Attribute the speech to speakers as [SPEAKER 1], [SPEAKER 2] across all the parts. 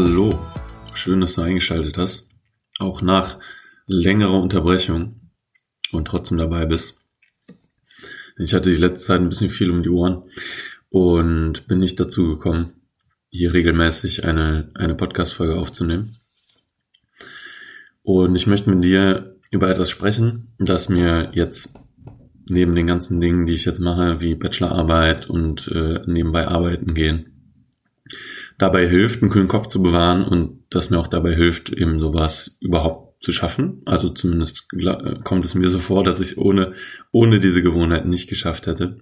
[SPEAKER 1] Hallo, schön, dass du eingeschaltet hast. Auch nach längerer Unterbrechung und trotzdem dabei bist. Ich hatte die letzte Zeit ein bisschen viel um die Ohren und bin nicht dazu gekommen, hier regelmäßig eine, eine Podcast-Folge aufzunehmen. Und ich möchte mit dir über etwas sprechen, das mir jetzt neben den ganzen Dingen, die ich jetzt mache, wie Bachelorarbeit und äh, nebenbei arbeiten gehen, dabei hilft, einen kühlen Kopf zu bewahren und das mir auch dabei hilft, eben sowas überhaupt zu schaffen. Also zumindest kommt es mir so vor, dass ich ohne, ohne diese Gewohnheit nicht geschafft hätte.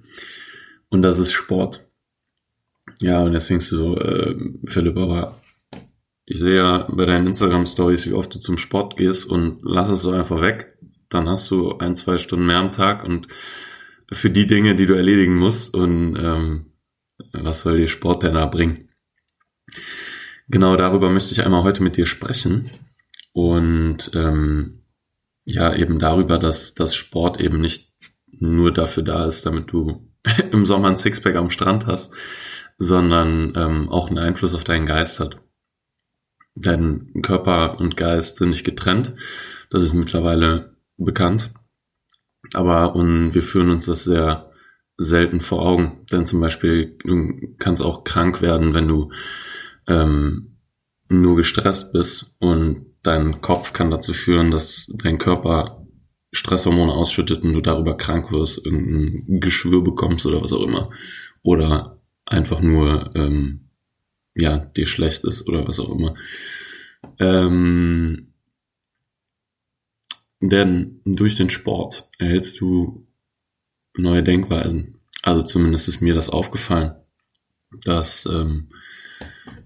[SPEAKER 1] Und das ist Sport. Ja, und jetzt denkst du so, äh, Philipp, aber ich sehe ja bei deinen Instagram-Stories, wie oft du zum Sport gehst und lass es so einfach weg. Dann hast du ein, zwei Stunden mehr am Tag und für die Dinge, die du erledigen musst und ähm, was soll dir Sport denn da bringen? Genau darüber möchte ich einmal heute mit dir sprechen. Und ähm, ja, eben darüber, dass dass Sport eben nicht nur dafür da ist, damit du im Sommer ein Sixpack am Strand hast, sondern ähm, auch einen Einfluss auf deinen Geist hat. Denn Körper und Geist sind nicht getrennt. Das ist mittlerweile bekannt. Aber und wir führen uns das sehr selten vor Augen. Denn zum Beispiel, du kannst auch krank werden, wenn du ähm, nur gestresst bist und dein Kopf kann dazu führen, dass dein Körper Stresshormone ausschüttet und du darüber krank wirst, irgendein Geschwür bekommst oder was auch immer. Oder einfach nur, ähm, ja, dir schlecht ist oder was auch immer. Ähm, denn durch den Sport erhältst du neue Denkweisen. Also zumindest ist mir das aufgefallen, dass ähm,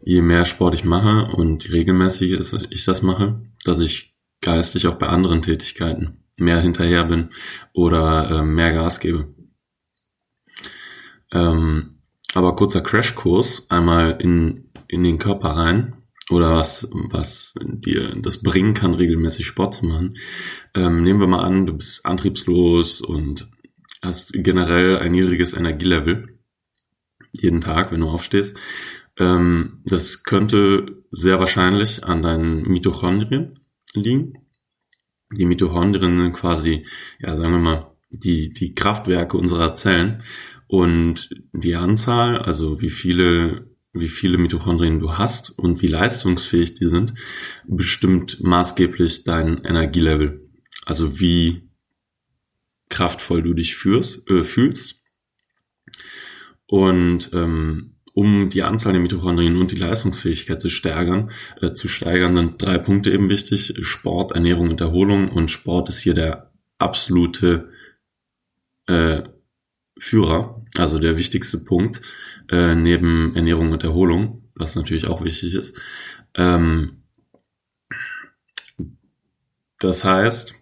[SPEAKER 1] je mehr Sport ich mache und regelmäßig ich das mache, dass ich geistig auch bei anderen Tätigkeiten mehr hinterher bin oder äh, mehr Gas gebe. Ähm, aber kurzer Crashkurs einmal in, in den Körper rein oder was, was dir das bringen kann, regelmäßig Sport zu machen. Ähm, nehmen wir mal an, du bist antriebslos und hast generell ein niedriges Energielevel jeden Tag, wenn du aufstehst ähm, das könnte sehr wahrscheinlich an deinen Mitochondrien liegen. Die Mitochondrien sind quasi, ja, sagen wir mal, die, die Kraftwerke unserer Zellen und die Anzahl, also wie viele wie viele Mitochondrien du hast und wie leistungsfähig die sind, bestimmt maßgeblich dein Energielevel. Also wie kraftvoll du dich führst, äh, fühlst. Und ähm, um die Anzahl der Mitochondrien und die Leistungsfähigkeit zu steigern, äh, zu steigern, sind drei Punkte eben wichtig. Sport, Ernährung und Erholung. Und Sport ist hier der absolute äh, Führer, also der wichtigste Punkt, äh, neben Ernährung und Erholung, was natürlich auch wichtig ist. Ähm, das heißt,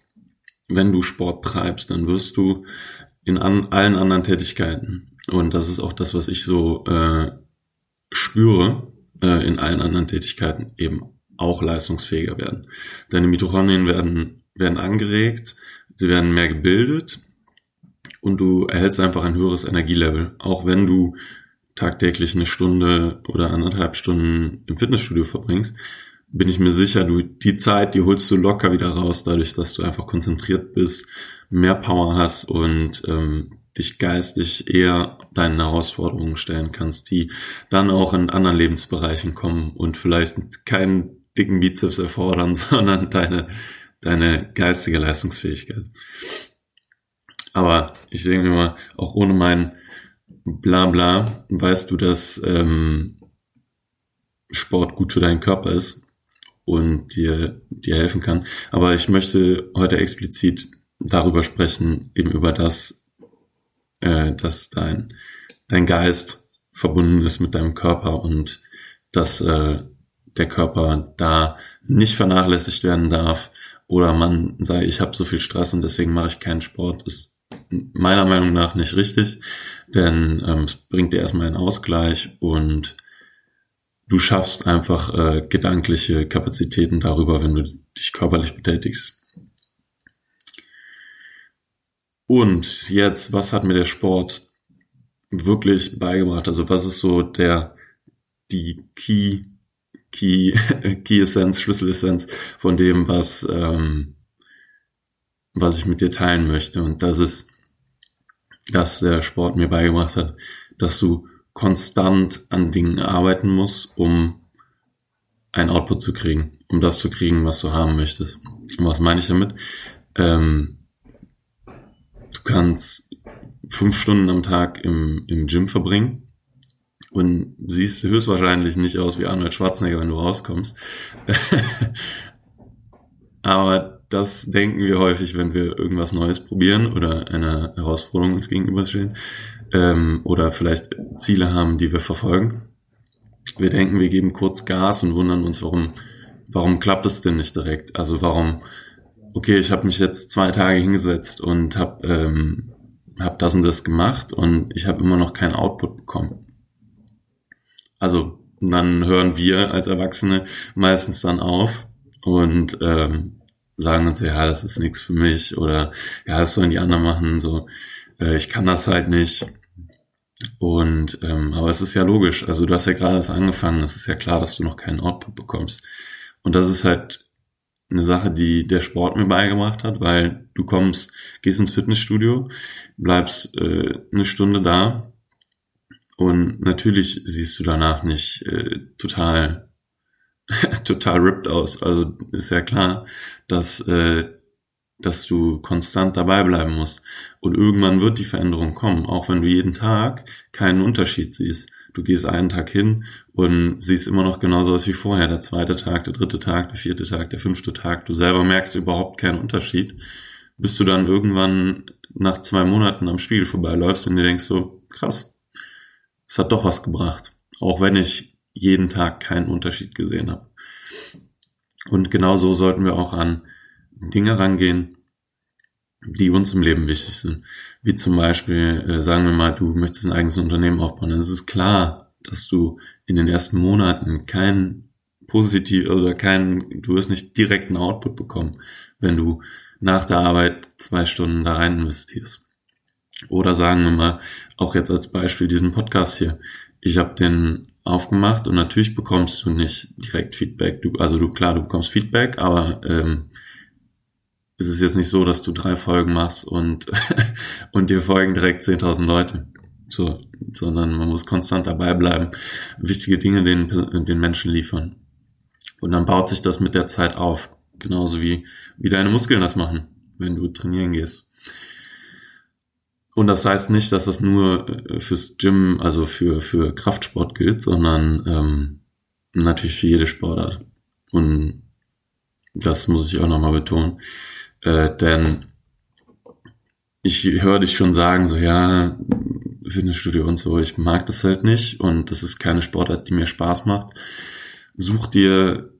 [SPEAKER 1] wenn du Sport treibst, dann wirst du in an, allen anderen Tätigkeiten, und das ist auch das, was ich so äh, spüre äh, in allen anderen Tätigkeiten eben auch leistungsfähiger werden. Deine Mitochondrien werden, werden angeregt, sie werden mehr gebildet und du erhältst einfach ein höheres Energielevel, auch wenn du tagtäglich eine Stunde oder anderthalb Stunden im Fitnessstudio verbringst, bin ich mir sicher, du die Zeit, die holst du locker wieder raus, dadurch, dass du einfach konzentriert bist, mehr Power hast und ähm, dich geistig eher deinen Herausforderungen stellen kannst, die dann auch in anderen Lebensbereichen kommen und vielleicht keinen dicken Bizeps erfordern, sondern deine, deine geistige Leistungsfähigkeit. Aber ich denke mal, auch ohne mein Blabla weißt du, dass ähm, Sport gut für deinen Körper ist und dir, dir helfen kann. Aber ich möchte heute explizit darüber sprechen, eben über das, äh, dass dein, dein Geist verbunden ist mit deinem Körper und dass äh, der Körper da nicht vernachlässigt werden darf oder man sei, ich habe so viel Stress und deswegen mache ich keinen Sport, ist meiner Meinung nach nicht richtig, denn ähm, es bringt dir erstmal einen Ausgleich und du schaffst einfach äh, gedankliche Kapazitäten darüber, wenn du dich körperlich betätigst. Und jetzt, was hat mir der Sport wirklich beigebracht? Also was ist so der, die Key Key, Key Essenz, Schlüsselessenz von dem, was, ähm, was ich mit dir teilen möchte. Und das ist, dass der Sport mir beigebracht hat, dass du konstant an Dingen arbeiten musst, um ein Output zu kriegen, um das zu kriegen, was du haben möchtest. Und was meine ich damit? Ähm, du kannst fünf Stunden am Tag im, im Gym verbringen und siehst höchstwahrscheinlich nicht aus wie Arnold Schwarzenegger, wenn du rauskommst. Aber das denken wir häufig, wenn wir irgendwas Neues probieren oder einer Herausforderung uns gegenüberstehen ähm, oder vielleicht Ziele haben, die wir verfolgen. Wir denken, wir geben kurz Gas und wundern uns, warum, warum klappt es denn nicht direkt? Also warum, okay, ich habe mich jetzt zwei Tage hingesetzt und habe ähm, hab das und das gemacht und ich habe immer noch keinen Output bekommen. Also dann hören wir als Erwachsene meistens dann auf und ähm, sagen uns, ja, das ist nichts für mich oder ja, das sollen die anderen machen, so, äh, ich kann das halt nicht. Und ähm, aber es ist ja logisch, also du hast ja gerade erst angefangen, es ist ja klar, dass du noch keinen Output bekommst. Und das ist halt eine Sache, die der Sport mir beigebracht hat, weil du kommst, gehst ins Fitnessstudio, bleibst äh, eine Stunde da und natürlich siehst du danach nicht äh, total total ripped aus. Also ist ja klar, dass äh, dass du konstant dabei bleiben musst. Und irgendwann wird die Veränderung kommen, auch wenn du jeden Tag keinen Unterschied siehst. Du gehst einen Tag hin und siehst immer noch genauso aus wie vorher. Der zweite Tag, der dritte Tag, der vierte Tag, der fünfte Tag. Du selber merkst überhaupt keinen Unterschied, bis du dann irgendwann nach zwei Monaten am Spiegel vorbeiläufst und dir denkst so, krass, es hat doch was gebracht. Auch wenn ich jeden Tag keinen Unterschied gesehen habe. Und genau so sollten wir auch an Dinge rangehen, die uns im Leben wichtig sind. Wie zum Beispiel, äh, sagen wir mal, du möchtest ein eigenes Unternehmen aufbauen. Dann ist es klar, dass du in den ersten Monaten kein positiv oder kein, du wirst nicht direkten Output bekommen, wenn du nach der Arbeit zwei Stunden da rein investierst. Oder sagen wir mal, auch jetzt als Beispiel diesen Podcast hier. Ich habe den aufgemacht und natürlich bekommst du nicht direkt Feedback. Du, also du klar, du bekommst Feedback, aber ähm, es ist jetzt nicht so, dass du drei Folgen machst und, und dir folgen direkt 10.000 Leute. So, sondern man muss konstant dabei bleiben, wichtige Dinge den, den Menschen liefern. Und dann baut sich das mit der Zeit auf. Genauso wie, wie deine Muskeln das machen, wenn du trainieren gehst. Und das heißt nicht, dass das nur äh, fürs Gym, also für, für Kraftsport gilt, sondern ähm, natürlich für jede Sportart. Und das muss ich auch nochmal betonen. Äh, denn ich höre dich schon sagen, so ja, Fitnessstudio und so, ich mag das halt nicht und das ist keine Sportart, die mir Spaß macht. Such dir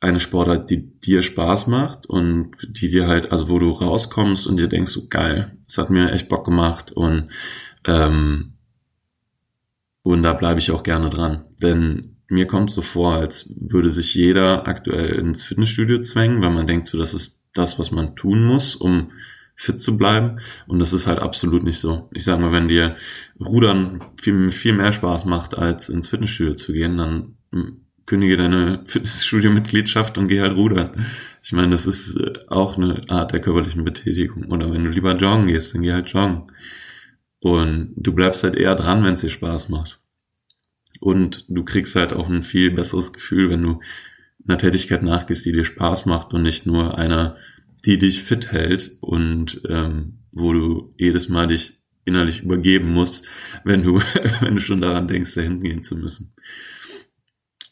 [SPEAKER 1] eine Sportart, die dir Spaß macht und die dir halt, also wo du rauskommst und dir denkst, so geil, es hat mir echt Bock gemacht und ähm, und da bleibe ich auch gerne dran. Denn mir kommt so vor, als würde sich jeder aktuell ins Fitnessstudio zwängen, weil man denkt so, das ist das, was man tun muss, um fit zu bleiben. Und das ist halt absolut nicht so. Ich sage mal, wenn dir Rudern viel, viel mehr Spaß macht, als ins Fitnessstudio zu gehen, dann kündige deine Fitnessstudio-Mitgliedschaft und geh halt rudern. Ich meine, das ist äh, auch eine Art der körperlichen Betätigung. Oder wenn du lieber joggen gehst, dann geh halt joggen. Und du bleibst halt eher dran, wenn es dir Spaß macht. Und du kriegst halt auch ein viel besseres Gefühl, wenn du einer Tätigkeit nachgehst, die dir Spaß macht und nicht nur einer, die dich fit hält und ähm, wo du jedes Mal dich innerlich übergeben musst, wenn du, wenn du schon daran denkst, dahin gehen zu müssen.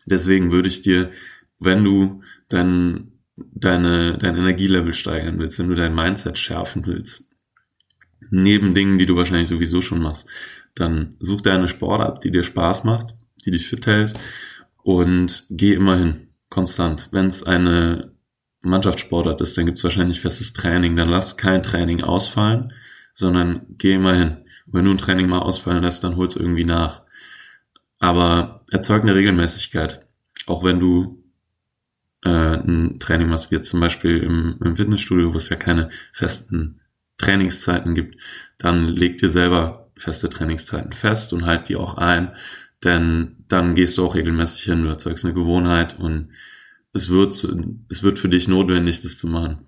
[SPEAKER 1] Deswegen würde ich dir, wenn du dein, deine, dein Energielevel steigern willst, wenn du dein Mindset schärfen willst, neben Dingen, die du wahrscheinlich sowieso schon machst, dann such dir eine Sportart, die dir Spaß macht, die dich fit hält und geh immer hin konstant. Wenn es eine Mannschaftssportart ist, dann gibt es wahrscheinlich festes Training. Dann lass kein Training ausfallen, sondern geh immer hin. wenn du ein Training mal ausfallen lässt, dann hol's irgendwie nach. Aber erzeug eine Regelmäßigkeit. Auch wenn du äh, ein Training machst, wie jetzt zum Beispiel im, im Fitnessstudio, wo es ja keine festen Trainingszeiten gibt, dann leg dir selber feste Trainingszeiten fest und halt die auch ein, Denn dann gehst du auch regelmäßig hin, du erzeugst eine Gewohnheit und es wird, es wird für dich notwendig, das zu machen.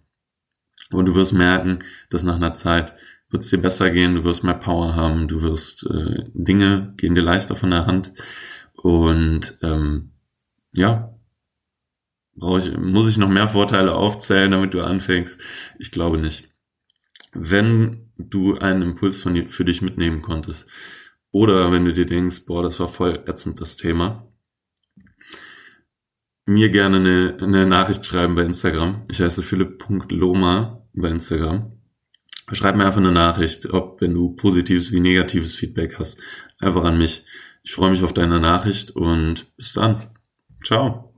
[SPEAKER 1] Und du wirst merken, dass nach einer Zeit wird es dir besser gehen, du wirst mehr Power haben, du wirst äh, Dinge gehen dir leichter von der Hand. Und ähm, ja, brauche ich, muss ich noch mehr Vorteile aufzählen, damit du anfängst? Ich glaube nicht. Wenn du einen Impuls von, für dich mitnehmen konntest, oder wenn du dir denkst, boah, das war voll ätzend, das Thema, mir gerne eine, eine Nachricht schreiben bei Instagram. Ich heiße philipp.loma bei Instagram. Schreib mir einfach eine Nachricht, ob wenn du positives wie negatives Feedback hast, einfach an mich. Ich freue mich auf deine Nachricht und bis dann. Ciao.